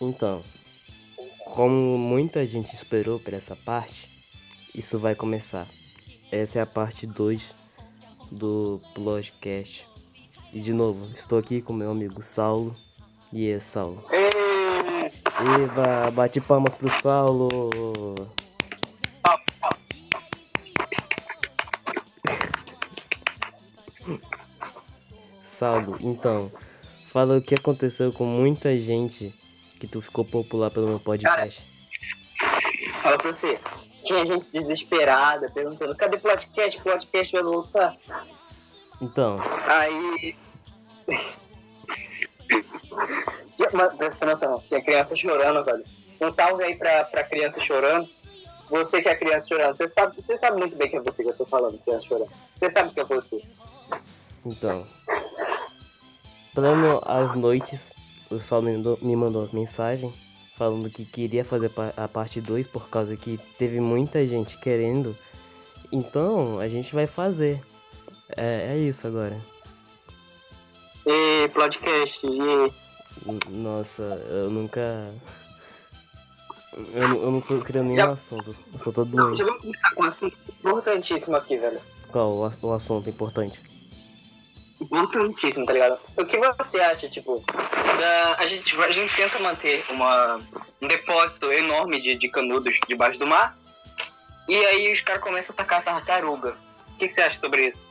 Então, como muita gente esperou por essa parte, isso vai começar. Essa é a parte 2 do podcast. E de novo, estou aqui com meu amigo Saulo. E é Saulo. Eba, bate palmas pro Saulo. Saulo, então, fala o que aconteceu com muita gente que tu ficou popular pelo meu podcast. Fala pra você. Tinha gente desesperada perguntando: cadê o podcast? O podcast vai voltar. Então, Aí. Presta atenção, tinha criança chorando, velho. Um salve aí pra, pra criança chorando. Você que é criança chorando, você sabe, você sabe muito bem que é você que eu tô falando, criança chorando. Você sabe que é você. então. Plano às noites, o Saulo me mandou, me mandou mensagem falando que queria fazer a parte 2 por causa que teve muita gente querendo. Então, a gente vai fazer. É, é isso agora. E podcast, e Nossa, eu nunca. Eu, não- eu não tô criando nenhum Já- assunto. Eu só tô doente. Já vamos começar com um assunto importantíssimo aqui, velho. Qual o, o assunto importante? Importantíssimo, tá ligado? O que você acha, tipo, da- a, gente, a gente tenta manter uma, um depósito enorme de, de canudos debaixo do mar, e aí os caras começam a atacar tartaruga. O que, que você acha sobre isso?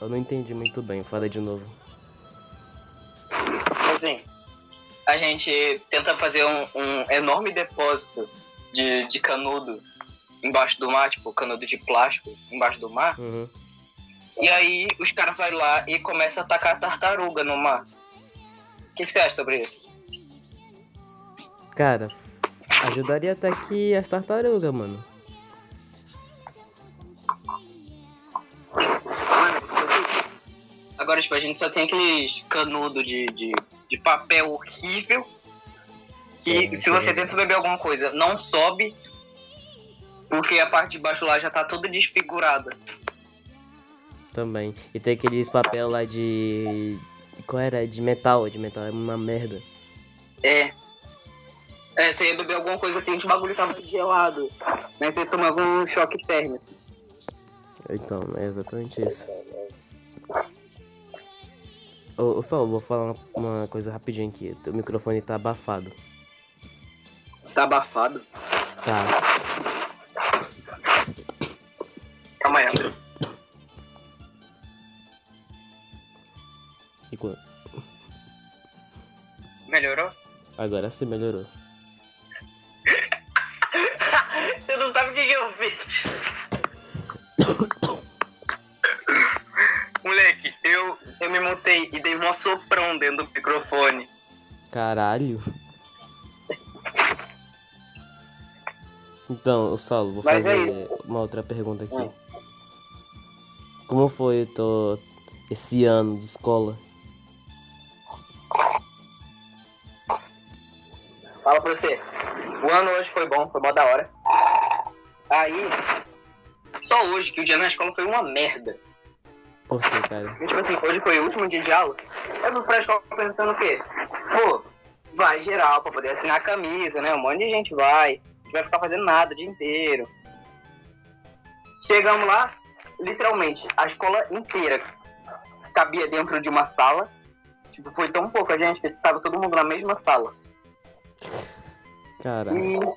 Eu não entendi muito bem, fala de novo. Assim, a gente tenta fazer um, um enorme depósito de, de canudo embaixo do mar, tipo, canudo de plástico embaixo do mar, Uhum. E aí os caras vão lá e começam a atacar tartaruga no mar. O que, que você acha sobre isso? Cara, ajudaria até que as tartarugas, mano. Agora, tipo, a gente só tem aqueles canudos de, de, de papel horrível. Que É, se você é tenta beber alguma coisa, não sobe. Porque a parte de baixo lá já tá toda desfigurada. Também. E tem aqueles papel lá de. Qual era? De metal. De metal é uma merda. É. É, você ia beber alguma coisa, tem uns bagulho que tava gelado. Né? Você tomava um choque térmico. Então, é exatamente isso. Ô, ô Saulo, vou falar uma, uma coisa rapidinho aqui. Teu microfone tá abafado. Tá abafado? Tá. Calma aí. Melhorou? Agora sim melhorou. Você não sabe o que, que eu fiz. Moleque, eu, eu me mutei e dei um soprão dentro do microfone. Caralho. Então, Saulo, vou Mas é fazer uma outra pergunta aqui. Como foi teu, esse ano de escola? Pra você. O ano hoje foi bom, foi mó da hora. Aí, só hoje que o dia na escola foi uma merda. Por que, cara? Tipo assim, hoje foi o último dia de aula. Eu fui pra escola pensando o quê? Pô, vai geral pra poder assinar a camisa, né? Um monte de gente vai. Não vai ficar fazendo nada o dia inteiro. Chegamos lá, literalmente, a escola inteira cabia dentro de uma sala. Tipo, foi tão pouca gente que estava todo mundo na mesma sala. Caralho.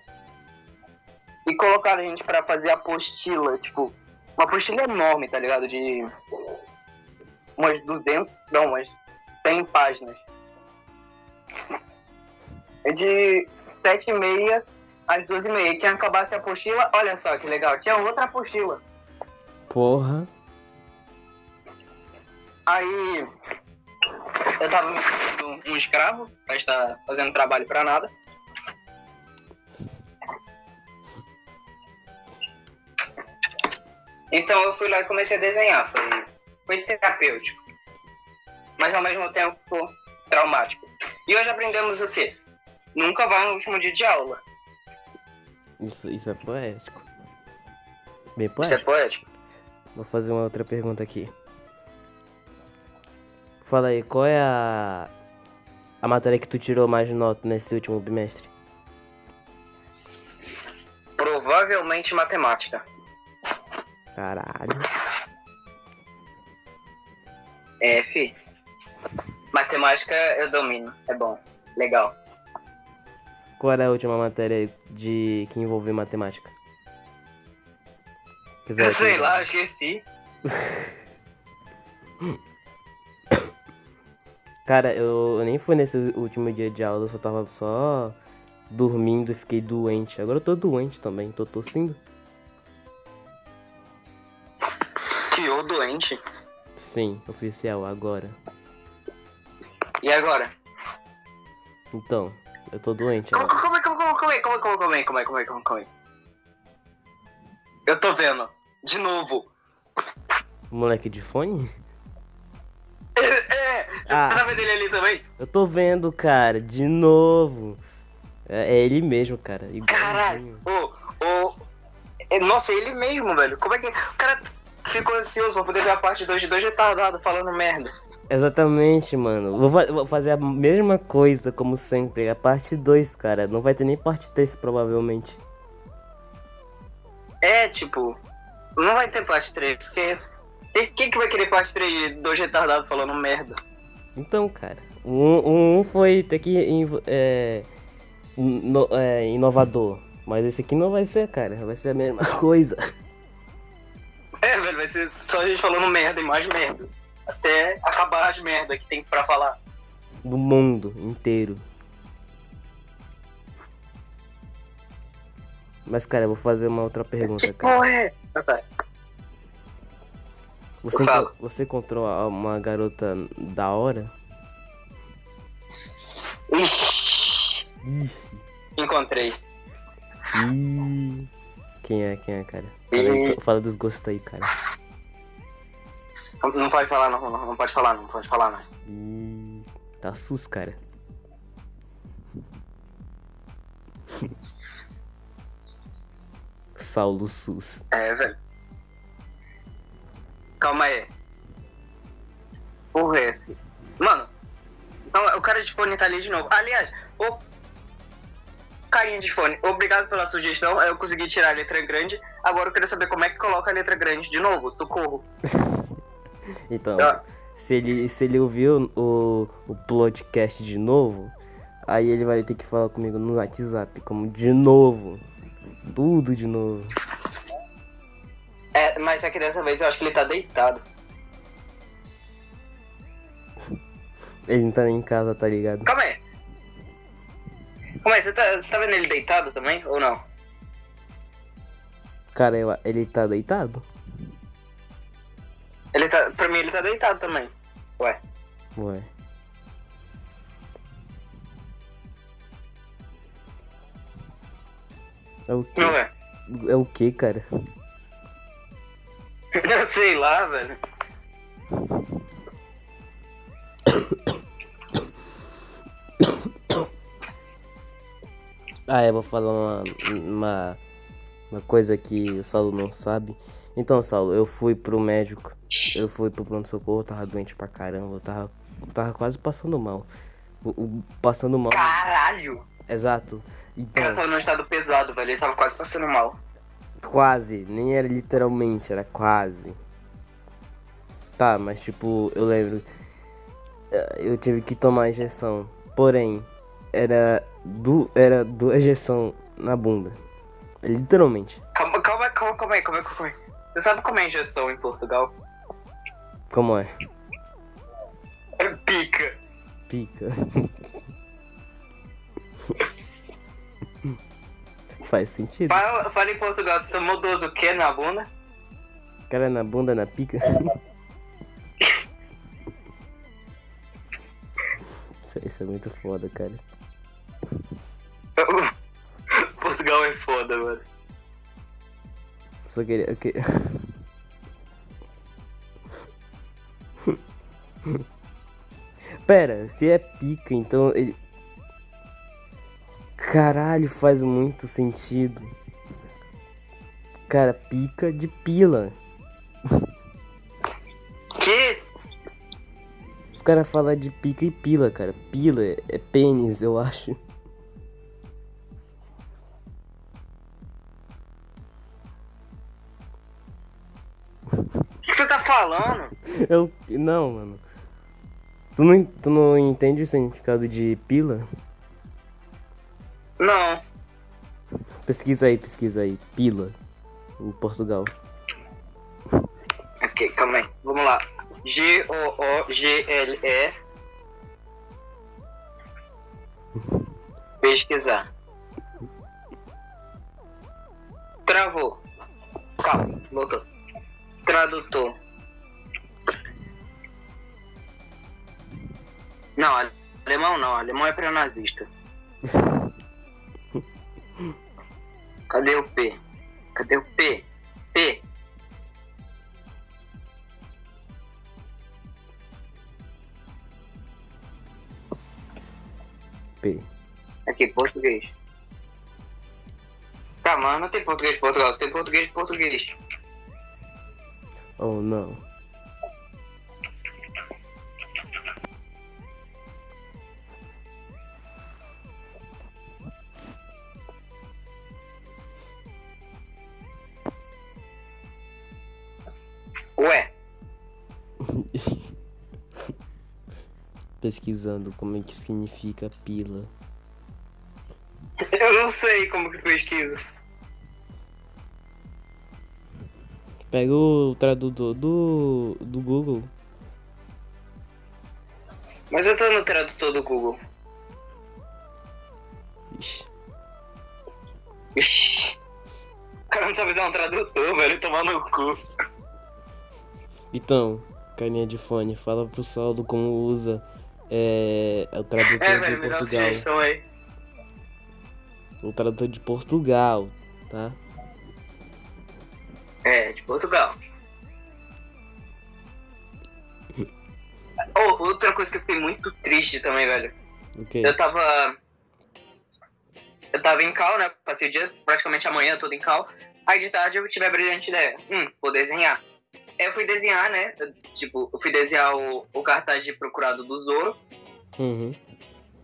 E, e colocaram a gente pra fazer apostila, tipo, uma apostila enorme, tá ligado? De umas 200, não, umas 100 páginas. É de 7 e meia às 12 e meia. Quem acabasse a apostila, olha só que legal, tinha outra apostila. Porra. Aí eu tava me sentindo um escravo, pra estar fazendo trabalho pra nada. Então eu fui lá e comecei a desenhar. Foi, foi terapêutico. Mas ao mesmo tempo traumático. E hoje aprendemos o quê? Nunca vai no último dia de aula. Isso, isso é poético. Bem Isso é poético. poético. Vou fazer uma outra pergunta aqui. Fala aí, qual é a a matéria que tu tirou mais nota nesse último bimestre? Provavelmente matemática. Caralho. É, fi. Matemática eu domino. É bom. Legal. Qual era a última matéria de que envolveu matemática? Quiser, Eu sei lá, eu esqueci. Cara, eu, eu nem fui nesse último dia de aula, eu só tava só dormindo e fiquei doente. Agora eu tô doente também, tô tossindo. Doente. Sim, oficial, agora. E agora? Então, eu tô doente Como, agora. como, como, como, como, é, como, é, como, é, como, é, como, é, como, é, como, é? Eu tô vendo. De novo. Moleque de fone? É, é. Ah. tá vendo ele ali também? Eu tô vendo, cara, de novo. É, é ele mesmo, cara. Caralho. Ô, ô. é, Nossa, ele mesmo, velho. Como é que. O cara ficou ansioso pra poder ver a parte 2 de dois retardados falando merda. Exatamente, mano. Vou, fa- vou fazer a mesma coisa, como sempre. A parte 2, cara. Não vai ter nem parte 3, provavelmente. É, tipo. Não vai ter parte 3, porque. Quem que vai querer parte 3 de dois retardados falando merda? Então, cara. Um, um foi até que é, ino- é, inovador. Mas esse aqui não vai ser, cara. Vai ser a mesma coisa. É, velho, vai ser só a gente falando merda e mais merda. Até acabar as merda que tem pra falar. Do mundo inteiro. Mas, cara, eu vou fazer uma outra pergunta, Que cara. porra é? Ah, tá. Você, enco- você encontrou uma garota da hora? Ixi, Ih, encontrei. ih. Quem é, quem é, cara? Ih. fala dos gostos aí, cara. Não, não pode falar, não, não, não pode falar, não pode falar, não. Ih, tá sus, cara. Saulo Sus. É, velho. Calma aí. Porra, é esse? Mano, então, o cara de fone tá ali de novo. Aliás, o carinha de fone, obrigado pela sugestão. Eu consegui tirar a letra grande. Agora eu queria saber como é que coloca a letra grande de novo. Socorro. Então, Ah. se ele, se ele ouviu o, o podcast de novo, aí ele vai ter que falar comigo no WhatsApp, como de novo. Tudo de novo. É, mas só que dessa vez eu acho que ele tá deitado. Ele não tá nem em casa, tá ligado? Calma aí. Aí, você tá, você tá vendo ele deitado também? Ou não? Cara, eu- ele tá deitado? Ele tá. Pra mim ele tá deitado também. Ué. Ué. É o quê? Não é? É o que, cara? Eu sei lá, velho. Ah, eu vou falar uma, uma, uma coisa que o Saulo não sabe. Então, Saulo, eu fui pro médico. Eu fui pro pronto-socorro, tava doente pra caramba. Eu tava, eu tava quase passando mal. O, o- passando mal. Caralho! Exato. O cara Então, tava num estado pesado, velho. Ele tava quase passando mal. quase. Nem era literalmente, era quase. Tá, mas tipo, eu lembro. eh, Eu tive que tomar injeção. Porém, era, du, era duas injeção na bunda. Literalmente. Calma, calma, calma, calma aí, calma aí, calma aí. Você sabe como é injeção em Portugal? Como é? É pica. Pica. Faz sentido. Fala, fala em Portugal, você tomou dose o quê na bunda? Cara na bunda, na pica. Isso, isso é muito foda, cara. Portugal é foda, mano. Só queria. que- Pera, se é pica, então ele. Caralho, faz muito sentido. Cara, pica de pila. Que? caras falam de pica e pila, cara. Pila é, é pênis, eu acho. O que você tá falando? Eu. Não, mano. Tu não, tu não entende o significado de pila? Não. Pesquisa aí, pesquisa aí. Pila. Em Portugal. Ok, calma aí. Vamos lá. G-O-O-G-L-E. Pesquisar. Travou. Calma, voltou. Tradutor. Não, alemão não. Alemão é pré-nazista. Cadê o P? Cadê o P? P. P. Aqui, português. Tá, mas não tem português de Portugal, você tem português de português. Oh, não. Ué, Pesquisando como é que significa pila. eu não sei como que pesquisa. Pega o tradutor do, do Google. Mas eu tô no tradutor do Google. Ixi. Ixi. O cara não sabe usar um tradutor, velho, tomar no cu. Então, carinha de fone, fala pro Saldo como usa é, o tradutor É, de velho, me dá uma Portugal. sugestão aí. O tradutor de Portugal, tá? É, de Portugal. Oh, outra coisa que eu fiquei muito triste também, velho. Ok. Eu tava. Eu tava em cal, né? Passei o dia praticamente a manhã todo em cal. Aí de tarde eu tive a brilhante ideia. Hum, vou desenhar. Aí eu fui desenhar, né? Eu, tipo, eu fui desenhar o, o cartaz de procurado do Zoro, Uhum.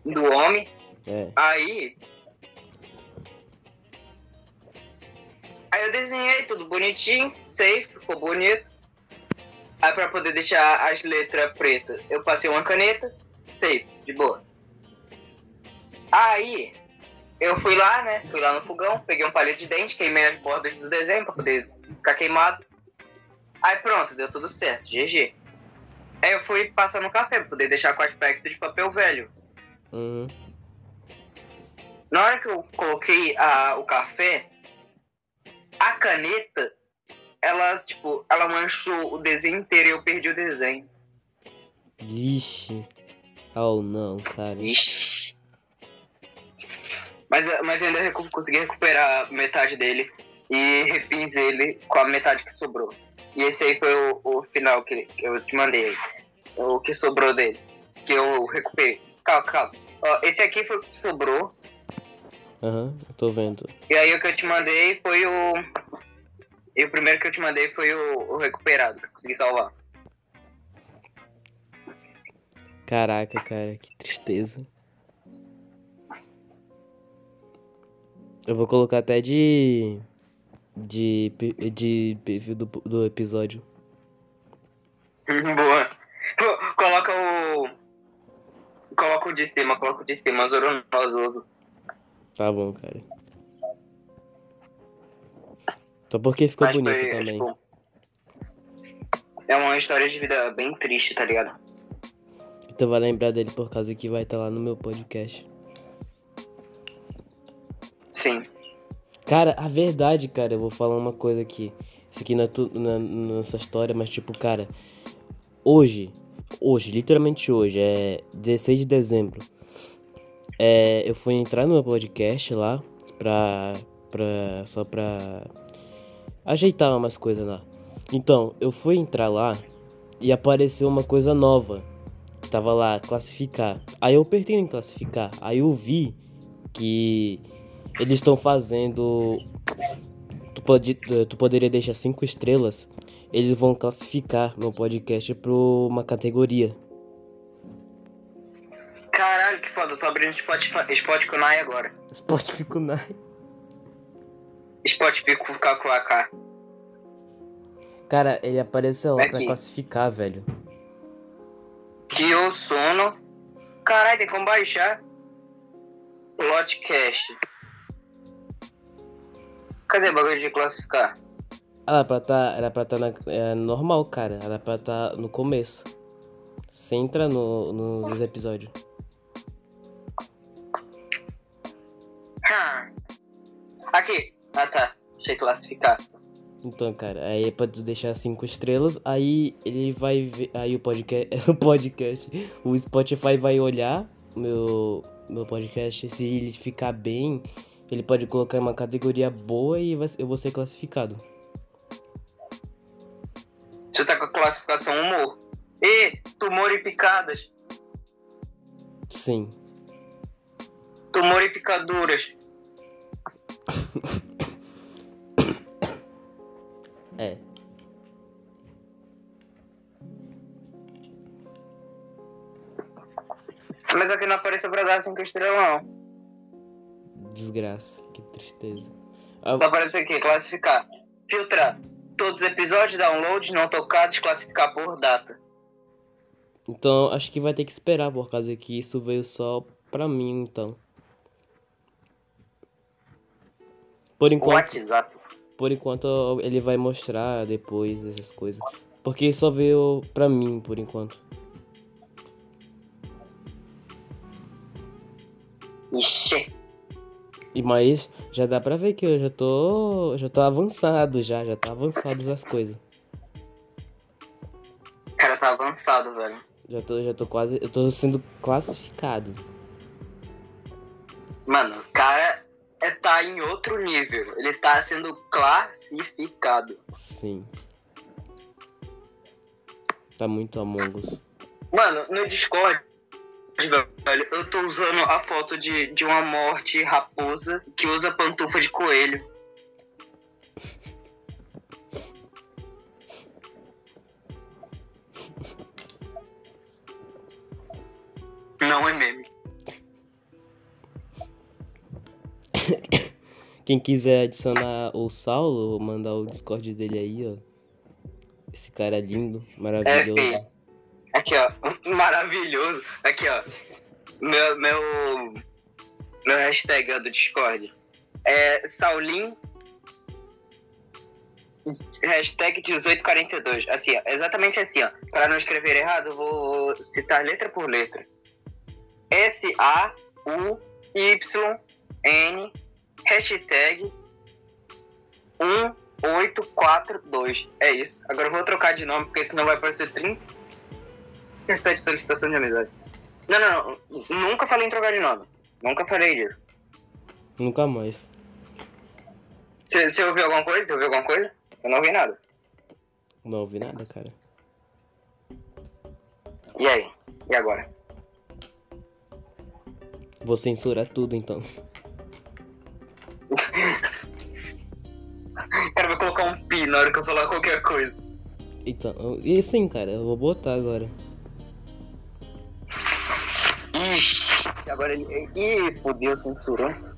do homem. É. Aí. Eu desenhei tudo bonitinho, safe, ficou bonito. Aí pra poder deixar as letras pretas, eu passei uma caneta, safe, de boa. Aí eu fui lá, né? Fui lá no fogão, peguei um palito de dente, queimei as bordas do desenho pra poder ficar queimado. Aí pronto, deu tudo certo, GG. Aí eu fui passar no café pra poder deixar com aspecto de papel velho. Uhum. Na hora que eu coloquei a, o café, a caneta, ela, tipo, ela manchou o desenho inteiro e eu perdi o desenho. Vixe. Oh, não, cara. Ixi. Mas, mas eu ainda recu- consegui recuperar metade dele e refiz ele com a metade que sobrou. E esse aí foi o, o final que, que eu te mandei. O que sobrou dele. Que eu recuperei. Calma, calma. Ó, esse aqui foi o que sobrou. Aham, eu tô vendo. E aí o que eu te mandei foi o. E o primeiro que eu te mandei foi o, o recuperado, que eu consegui salvar. Caraca, cara, que tristeza. Eu vou colocar até de. De. De perfil do, do episódio. Boa. Co- Coloca o. Coloca o de cima, coloca o de cima, Zoro Nozoso. Tá bom, cara. Só porque ficou Mas bonito foi, também. tipo, é uma história de vida bem triste, tá ligado? Tu vai lembrar dele por causa que vai estar lá no meu podcast. Sim. Cara, a verdade, cara, eu vou falar uma coisa aqui. Isso aqui não é tudo na, nessa história, mas tipo, cara, hoje, hoje, literalmente hoje, é 16 de dezembro. É, eu fui entrar no meu podcast lá pra. pra só pra ajeitar umas coisas lá. Então, eu fui entrar lá e apareceu uma coisa nova. Que tava lá, classificar. Aí eu apertei em classificar. Aí eu vi que eles estão fazendo. Tu, pode, tu poderia deixar cinco estrelas. Eles vão classificar meu podcast pra uma categoria. Que foda, eu tô abrindo Spotify, Spotify agora. Spotify Kunai. Spotify com AK. Cara, ele apareceu lá Aqui. pra classificar, velho. Que o sono. Caralho, tem como baixar. Podcast. Cadê o bagulho de classificar? Era pra tá, era pra tá na, é, normal, cara. Era pra tá no começo. Você entra no, no- nos episódios. Hum. Aqui. Ah tá. Eu classificar. Então, cara, aí é pra tu deixar cinco estrelas, aí ele vai ver. Aí o podcast. O podcast. O Spotify vai olhar meu, meu podcast. Se ele ficar bem, ele pode colocar em uma categoria boa e vai- eu vou ser classificado. Você tá com a classificação humor. E tumor e picadas. Sim. Tumor e picaduras. É. Mas aqui não apareceu pra dar cinco estrelas não. Desgraça. Que tristeza. Ah, Só aparece aqui, classificar. Filtrar. Todos os episódios, downloads não tocados, classificar por data. Então acho que vai ter que esperar por causa que isso veio só pra mim, então. Por enquanto, WhatsApp. Por enquanto ele vai mostrar depois essas coisas. Porque só veio pra mim por enquanto. Ixi. E mas já dá pra ver que eu já tô, já tô avançado já, já tá avançadas as coisas. O cara tá avançado, velho. Já tô, já tô quase, eu tô sendo classificado. Mano, o cara tá em outro nível. Ele tá sendo classificado. Sim. Tá muito Among Us. Mano, no Discord, velho, eu tô usando a foto de, de uma morte raposa que usa pantufa de coelho. Quem quiser adicionar o Saulo, mandar o Discord dele aí, ó. Esse cara lindo, maravilhoso. É, Aqui, ó. Maravilhoso. Aqui, ó. Meu, meu, meu hashtag do Discord. É Saulim. Hashtag 1842. Assim, ó. Exatamente assim, ó. Pra não escrever errado, vou citar letra por letra. S-A-U-Y-N. Hashtag 1842. É isso. Agora eu vou trocar de nome, porque senão vai aparecer 30. 37 solicitação de amizade. Não, não, não. Nunca falei em trocar de nome. Nunca falei disso. Nunca mais. Você ouviu alguma coisa? Você ouviu alguma coisa? Eu não ouvi nada. Não ouvi nada, cara. E aí? E agora? Vou censurar tudo então. O cara vai colocar um pi na hora que eu falar qualquer coisa. Então, e sim, cara, eu vou botar agora. Ixi, agora ele. Ih, fodeu, censurou.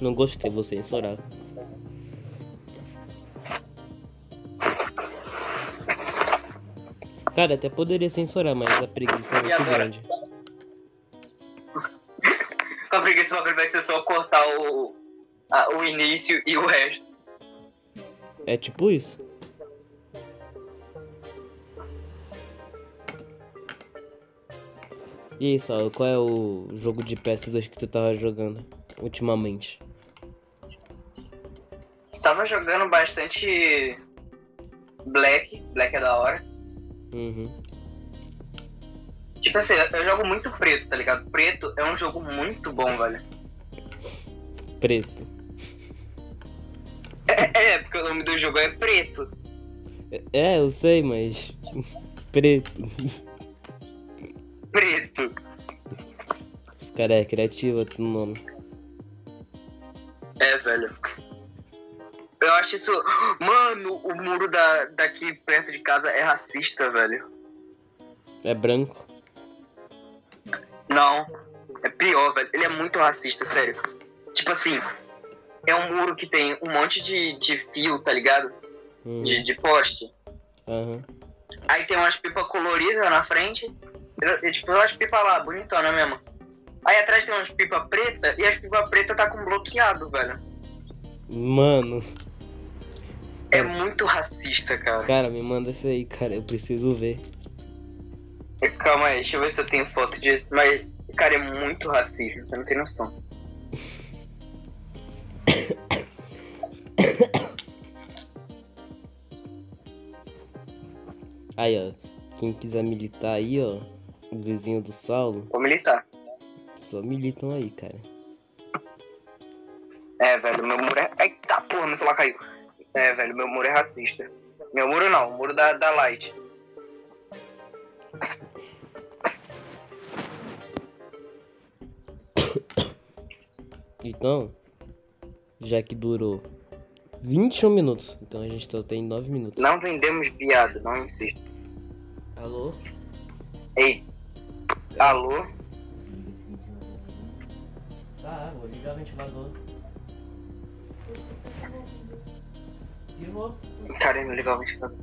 Não gostei, vou censurar. Cara, até poderia censurar, mas a preguiça é muito grande. Com a preguiça, o bagulho vai ser só cortar o, a- o início e o resto. É tipo isso. E aí, Saulo, qual é o jogo de PS2 que tu tava jogando ultimamente? Tava jogando bastante. Black. Black é da hora. Uhum. Tipo assim, eu jogo muito preto, tá ligado? Preto é um jogo muito bom, velho. Preto. É, é, porque o nome do jogo é preto. É, eu sei, mas. Preto. Preto. Os caras é criativo no nome. É, velho. Eu acho isso. Mano, o muro da, daqui perto de casa é racista, velho. É branco. Não. É pior, velho. Ele é muito racista, sério. Tipo assim, é um muro que tem um monte de, de fio, tá ligado? Uhum. De, de poste. Aham. Aí tem umas pipas coloridas na frente. Eu, tipo, umas pipas lá, bonitona mesmo. Aí atrás tem umas pipas preta e as pipas preta tá com bloqueado, velho. Mano, É muito racista, cara. cara, me manda isso aí, cara. Eu preciso ver. Calma aí, deixa eu ver se eu tenho foto disso. Mas, cara, é muito racismo, você não tem noção. Aí, ó. Quem quiser militar aí, ó. O vizinho do Saulo, Vou militar. só militam aí, cara. É, velho, meu muro é. Eita porra, meu celular caiu. É, velho, meu muro é racista. Meu muro não, o muro da, da Light. Então, já que durou 21 minutos, então a gente só tem 9 minutos. Não vendemos viado, não insisto. Alô? Ei. Alô? Tá, vou ligar o ventilador. Firmou? Caramba, legal, ventilador.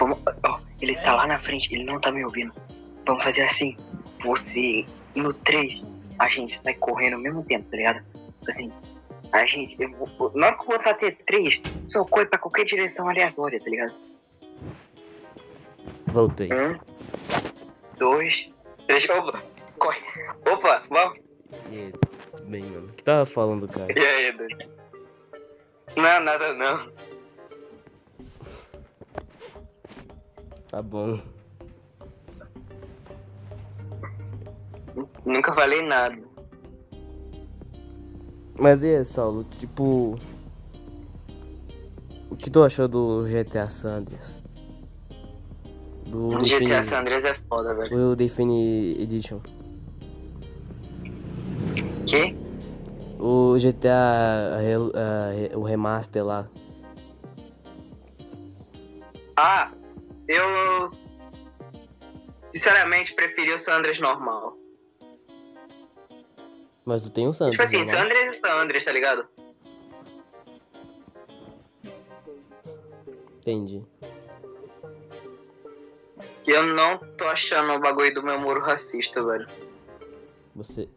Vamos. ó, ele tá lá na frente, ele não tá me ouvindo. Vamos fazer assim. Você, no 3, a gente sai correndo ao mesmo tempo, tá ligado? Assim, a gente. Eu, vou- na hora que eu botar T3, só corre pra qualquer direção aleatória, tá ligado? Voltei. Um, dois, três. Opa, corre. Opa, vamos. E bem, mano? O que tava falando, cara? E aí, Dani? Não, nada não. Tá bom. Nunca falei nada. Mas e aí, Saulo? Tipo. O que tu achou do GTA Sanders? Do O GTA Define, San Andreas é foda, velho. o Define Edition. Que? O GTA. o remaster lá. Ah, eu. Sinceramente, preferi o San Andreas normal. Mas tu tem o Sanders. Tipo assim, né? San Andreas e San Andreas, tá ligado? Entendi. Eu não tô achando o bagulho do meu muro racista, velho. Você.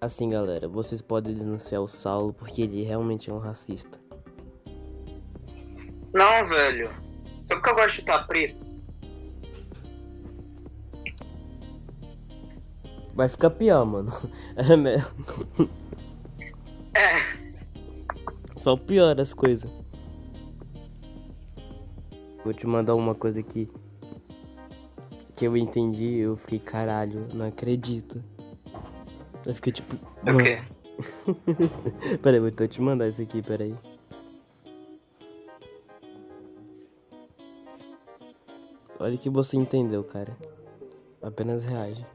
Assim, galera, vocês podem denunciar o Saulo porque ele realmente é um racista. Não, velho. Só porque eu gosto de chutar preto. Vai ficar pior, mano. É mesmo. É. Só piora as coisas. Vou te mandar uma coisa aqui. Que eu entendi, eu fiquei caralho, não acredito. Eu fiquei tipo. O quê? peraí, vou então te mandar isso aqui, peraí. Olha o que você entendeu, cara. Apenas reage.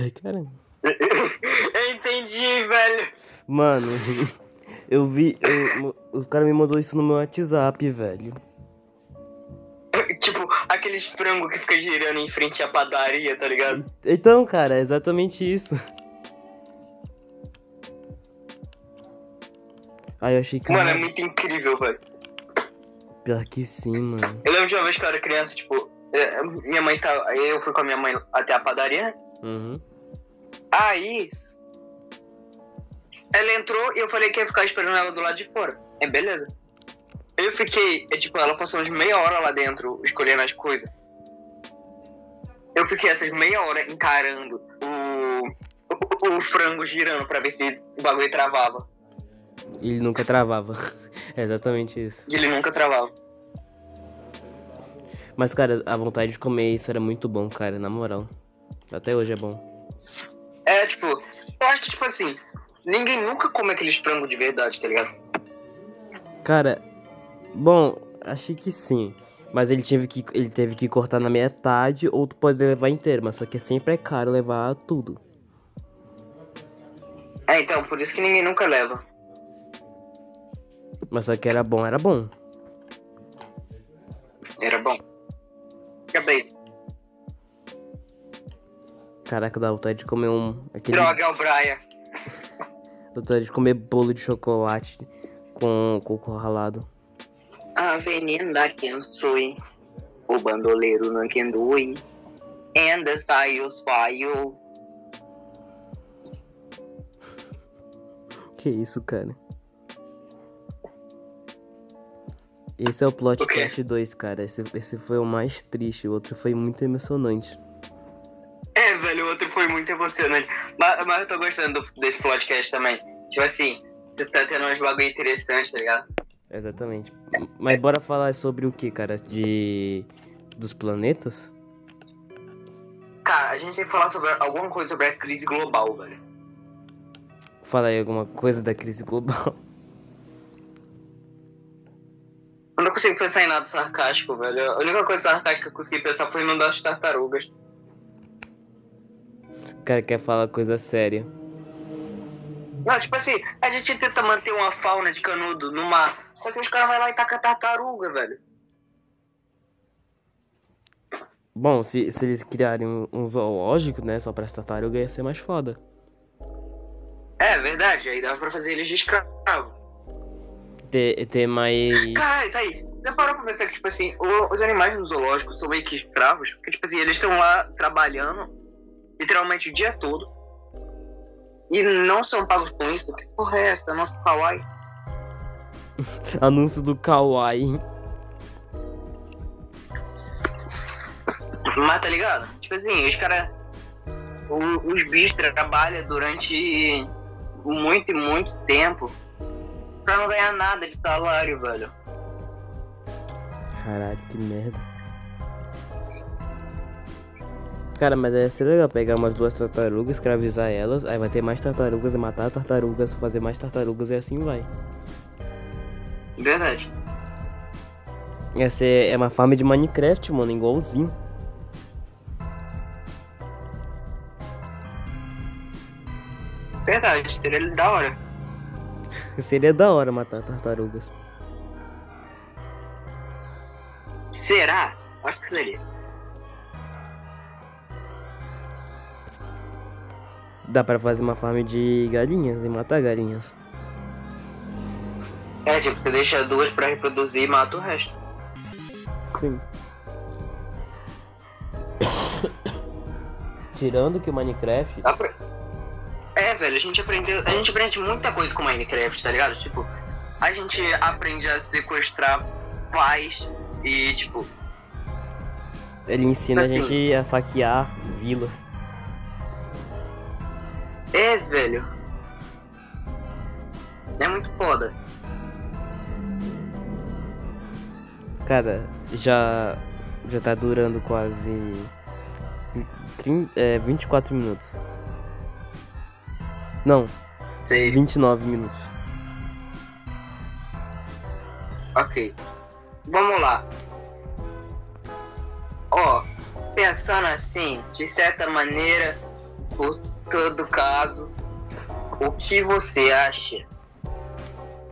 Ai, caramba. eu entendi, velho. Mano, eu vi. eu- os caras me mandou isso no meu WhatsApp, velho. Tipo, aqueles frangos que fica girando em frente à padaria, tá ligado? Então, cara, é exatamente isso. Aí eu achei que. Mano, é muito incrível, velho. Pior que sim, mano. Eu lembro de uma vez que eu era criança, tipo, eh, minha mãe tá. Eu fui com a minha mãe até a padaria? Uhum. Aí. Ela entrou e eu falei que ia ficar esperando ela do lado de fora. É, beleza. Eu fiquei, é tipo, ela passou uns meia hora lá dentro escolhendo as coisas. Eu fiquei essas meia hora encarando o, o, o frango girando pra ver se o bagulho travava. Ele nunca travava. é exatamente isso. Ele nunca travava. Mas, cara, a vontade de comer isso era muito bom, cara, na moral. Até hoje é bom. É, tipo, eu acho que, tipo assim, ninguém nunca come aqueles frangos de verdade, tá ligado? Cara, bom, achei que sim. Mas ele teve que, ele teve que cortar na metade, ou tu pode levar inteiro, mas só que sempre é caro levar tudo. É, então, por isso que ninguém nunca leva. Mas só que era bom, era bom. Era bom. Cabeça. Caraca, dá vontade de comer um. Aquele, Droga, é o Brian. dá vontade de comer bolo de chocolate com coco ralado. Avenida Kensui. O bandoleiro não Kendui. Ainda saiu saiu. Que isso, cara? Esse é o O quê? Plotcast 2, cara. Esse, esse foi o mais triste, o outro foi muito emocionante. Muito emocionante. Mas, mas eu tô gostando do- desse podcast também. Tipo assim, você tá tendo uns bagulho interessantes, tá ligado? Exatamente. Mas bora falar sobre o que, cara? De. dos planetas? Cara, a gente tem que falar sobre alguma coisa sobre a crise global, velho. Fala aí alguma coisa da crise global. Eu não consigo pensar em nada sarcástico, velho. A única coisa sarcástica que eu consegui pensar foi no das tartarugas. O cara quer falar coisa séria. Não, tipo assim, a gente tenta manter uma fauna de canudo no mar. Só que os caras vão lá e tacam tartaruga, velho. Bom, se, se eles criarem um, um zoológico, né? Só pra tartaruga ia ser mais foda. É verdade, aí dava pra fazer eles de escravo. Ter, ter mais. Caralho, tá aí. Você parou pra pensar que, tipo assim, os animais no zoológico são meio que escravos? Porque, tipo assim, eles estão lá trabalhando literalmente o dia todo e não são pagos com isso. Que porra é essa? Nosso kawaii. Anúncio do Kawaii. Mas tá ligado? Tipo assim, os caras. Os bichos trabalham durante muito e muito tempo pra não ganhar nada de salário, velho. Caralho, que merda. Cara, mas ia ser legal pegar umas duas tartarugas, escravizar elas, aí vai ter mais tartarugas e matar tartarugas, fazer mais tartarugas e assim vai. Verdade. Ia ser é uma farm de Minecraft, mano, igualzinho. Verdade, seria da hora. Seria da hora matar tartarugas. Será? Acho que seria. Dá pra fazer uma farm de galinhas e matar galinhas. É, tipo, você deixa duas pra reproduzir e mata o resto. Sim. Tirando que o Minecraft. Pra... É, velho, a gente aprendeu. A gente aprende muita coisa com Minecraft, tá ligado? Tipo, a gente aprende a sequestrar pais e, tipo, Ele ensina a Assim. gente a saquear vilas. É, velho. É muito foda. Cara, já. Já tá durando quase. 30, é, 24 minutos. Não, Sei. 29 minutos. Ok. Vamos lá. Ó, pensando assim, de certa maneira, por todo caso, o que você acha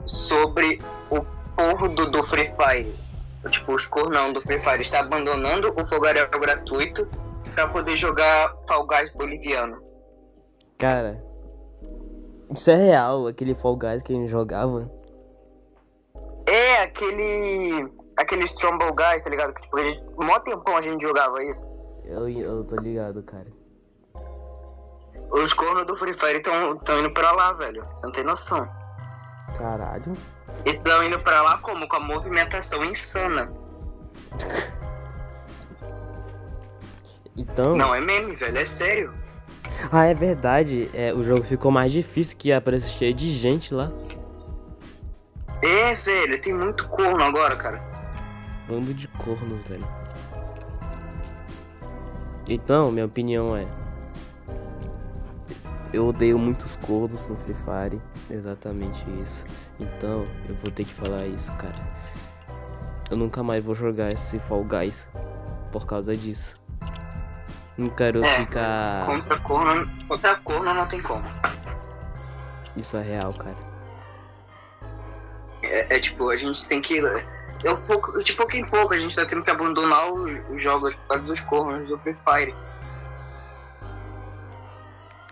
sobre o povo do, do Free Fire? Tipo, os cornão do Free Fire está abandonando o fogaréu gratuito pra poder jogar Fall Guys boliviano. Cara, isso é real, aquele Fall Guys que a gente jogava. É aquele. aquele Stromble Guys, tá ligado? Que tipo, a gente, mó tempão a gente jogava isso. Eu, eu tô ligado, cara. Os cornos do Free Fire estão indo pra lá, velho. Você não tem noção. Caralho. E estão indo pra lá como? Com a movimentação insana. Então. Não é meme, velho, é sério. Ah, é verdade. É, o jogo ficou mais difícil que aparece cheio de gente lá. É, velho, tem muito corno agora, cara. Bando de cornos, velho. Então, minha opinião é. Eu odeio muitos cornos no Free Fire. Exatamente isso. Então, eu vou ter que falar isso, cara. Eu nunca mais vou jogar esse Fall Guys. Por causa disso. Não quero É, ficar. Contra corno, contra corno não tem como. Isso é real, cara. É, é tipo, a gente tem que. Eu, pouco, de pouco em pouco a gente tá tendo que abandonar os, os jogos por causa dos cornos do Free Fire.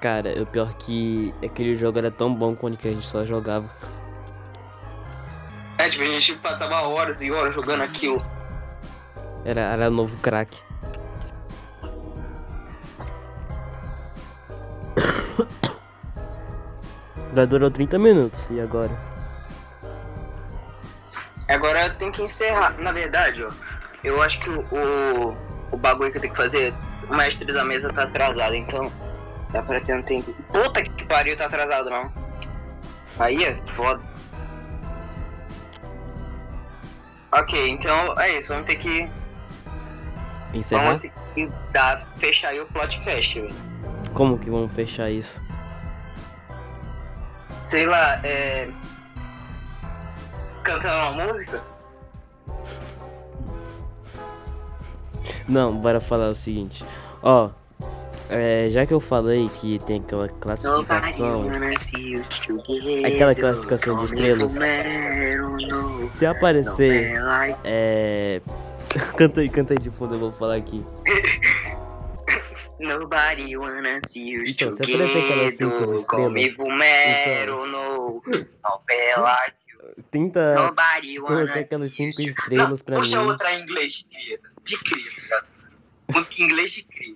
Cara, o pior que aquele jogo era tão bom quando que a gente só jogava. É, tipo, a gente passava horas e horas jogando aquilo. Era, era novo crack. Já durou 30 minutos, e agora? Agora tem que encerrar. Na verdade, ó, eu acho que o, o, o bagulho que eu tenho que fazer, o mestre da mesa tá atrasado, então dá pra ter um tempo. Puta que pariu, tá atrasado não. Aí é foda. Ok, então é isso, vamos ter que. Encerrar? Vamos ter que dar, fechar aí o podcast, velho. Como que vamos fechar isso? Sei lá, é. Cantando uma música? Não, bora falar o seguinte. Ó, é, já que eu falei que tem aquela classificação, aquela classificação de estrelas, se aparecer, é. canta aí, canta aí de fundo, eu vou falar aqui. Nobody wanna see you Então, se aparecer aquelas cinco estrelas. Não, pela Tenta colocar aquelas cinco estrelas Não, pra puxa mim. outra em inglês de cria. De cria? Música em inglês de cria.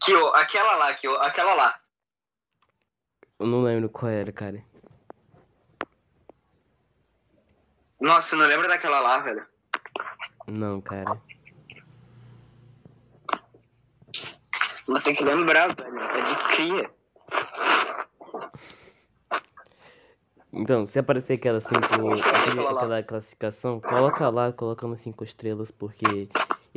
Que, ó, aquela lá, que, ó, aquela lá. Eu não lembro qual era, cara. Nossa, não lembra daquela lá, velho? Não, cara. Mas tem que lembrar, velho. É de cria. Então, se aparecer aquelas cinco. aquele- Aquela lá. aquela classificação, coloca lá, colocando cinco estrelas, porque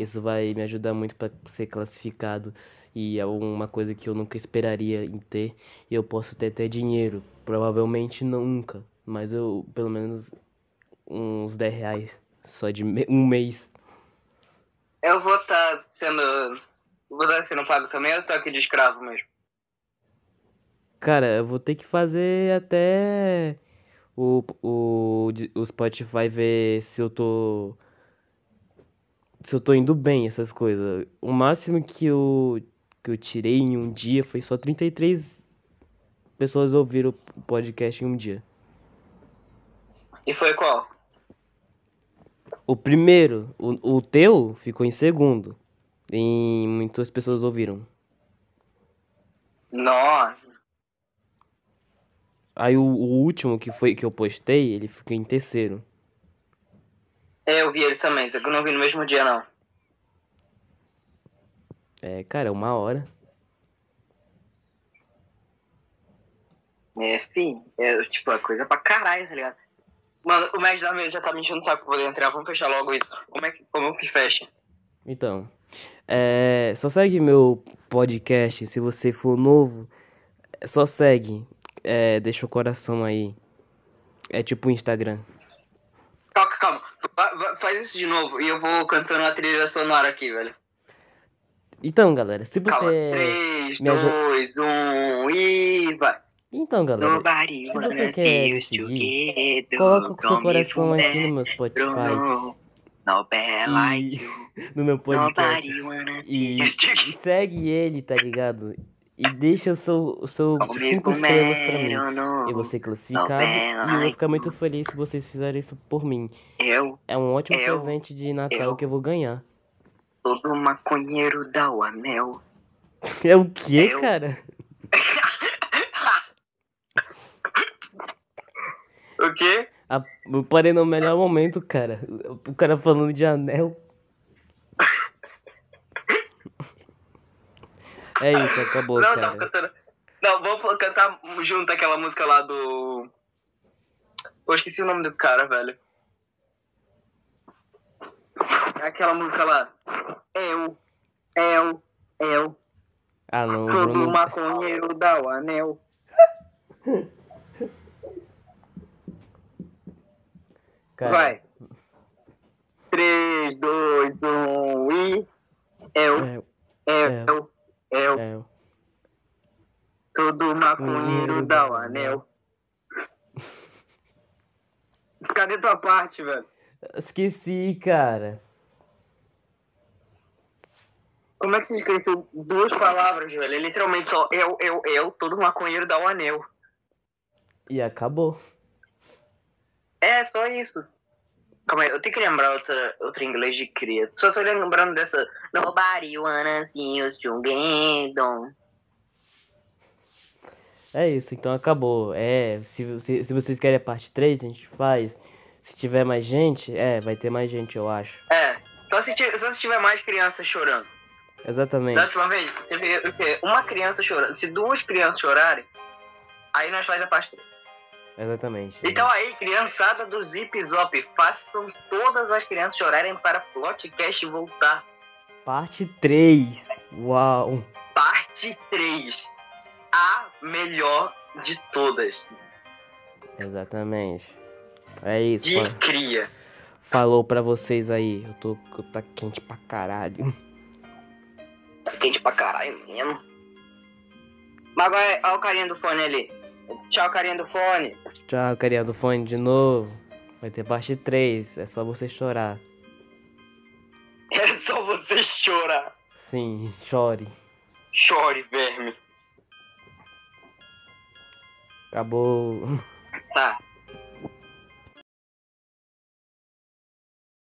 isso vai me ajudar muito pra ser classificado. E é uma coisa que eu nunca esperaria em ter. E eu posso ter até dinheiro. Provavelmente nunca. Mas eu, pelo menos, uns 10 reais. Só de me- um mês. Eu vou estar sendo. Vou estar sendo pago também ou eu tô aqui de escravo mesmo? Cara, eu vou ter que fazer até o, o, o Spotify ver se eu tô. Se eu tô indo bem, essas coisas. O máximo que eu, que eu tirei em um dia foi só 33 pessoas ouviram o podcast em um dia. E foi qual? O primeiro, o, o teu, ficou em segundo. E muitas pessoas ouviram. Nossa. Aí o, o último que foi que eu postei, ele ficou em terceiro. É, eu vi ele também, só que eu não vi no mesmo dia, não. É, cara, uma hora. É, fim. É, tipo, é coisa pra caralho, tá ligado? Mano, o mestre da mesa já tá me enchendo o saco pra poder entrar. Vamos fechar logo isso. Como é que, como que fecha? Então, é, só segue meu podcast. Se você for novo, é, só segue. É, deixa o coração aí. É tipo o Instagram. Calma, calma. Faz isso de novo e eu vou cantando a trilha sonora aqui, velho. Então, galera, se Calma. você. 3, me ajuda- 2, 1 e vai. Então, galera, Nobody se você quer me seguir, coloca o seu coração aqui no meu Spotify. like E no meu podcast. E, e segue ele, tá ligado? E deixa o seu, o seu cinco estrelas pra mim. Eu vou ser classificado e eu vou ficar muito feliz se vocês fizerem isso por mim. Eu, É um ótimo Eu- presente de Natal eu- que eu vou ganhar. todo maconheiro dá o anel. É o quê, Eu- cara? o quê? Ah, eu parei no melhor momento, cara. O cara falando de anel. É isso, acabou, não, cara. não, cantando. Não, vamos cantar junto aquela música lá do. Eu esqueci o nome do cara, velho. É Aquela música lá. Eu, eu, eu. Ah, não, Todo Bruno. maconheiro dá o anel. Cara, Vai. 3, 2, 1 e. Eu, É, eu, eu, eu. é. Todo maconheiro dá o anel. Cadê tua parte, velho? Esqueci, cara. Como é que você esqueceu duas palavras, velho? É literalmente só eu, eu, eu, todo maconheiro dá o anel. E acabou. É, só isso. Calma aí, eu tenho que lembrar outra, outra inglês de cria. Só tô lembrando dessa. Nobody wanna see us together. É isso, então acabou. É, se, se, se vocês querem a parte 3, a gente faz. Se tiver mais gente, é, vai ter mais gente, eu acho. É, só se, só se tiver mais crianças chorando. Exatamente. Da última vez, teve o quê? Uma criança chorando. Se duas crianças chorarem, aí nós faz a parte 3. Exatamente. Então aí, criançada do Zip Zop, façam todas as crianças chorarem para Plotcast voltar. Parte 3. Uau. Parte 3. A melhor de todas. Exatamente. É isso. De fa- cria. Falou pra vocês aí. Eu tô, eu tá quente pra caralho. Tá quente pra caralho mesmo. Mas agora, olha o carinha do fone ali. Tchau, carinha do fone. Tchau, carinha do fone de novo. Vai ter parte 3. É só você chorar. É só você chorar. Sim, chore. Chore, verme. Acabou. Tá.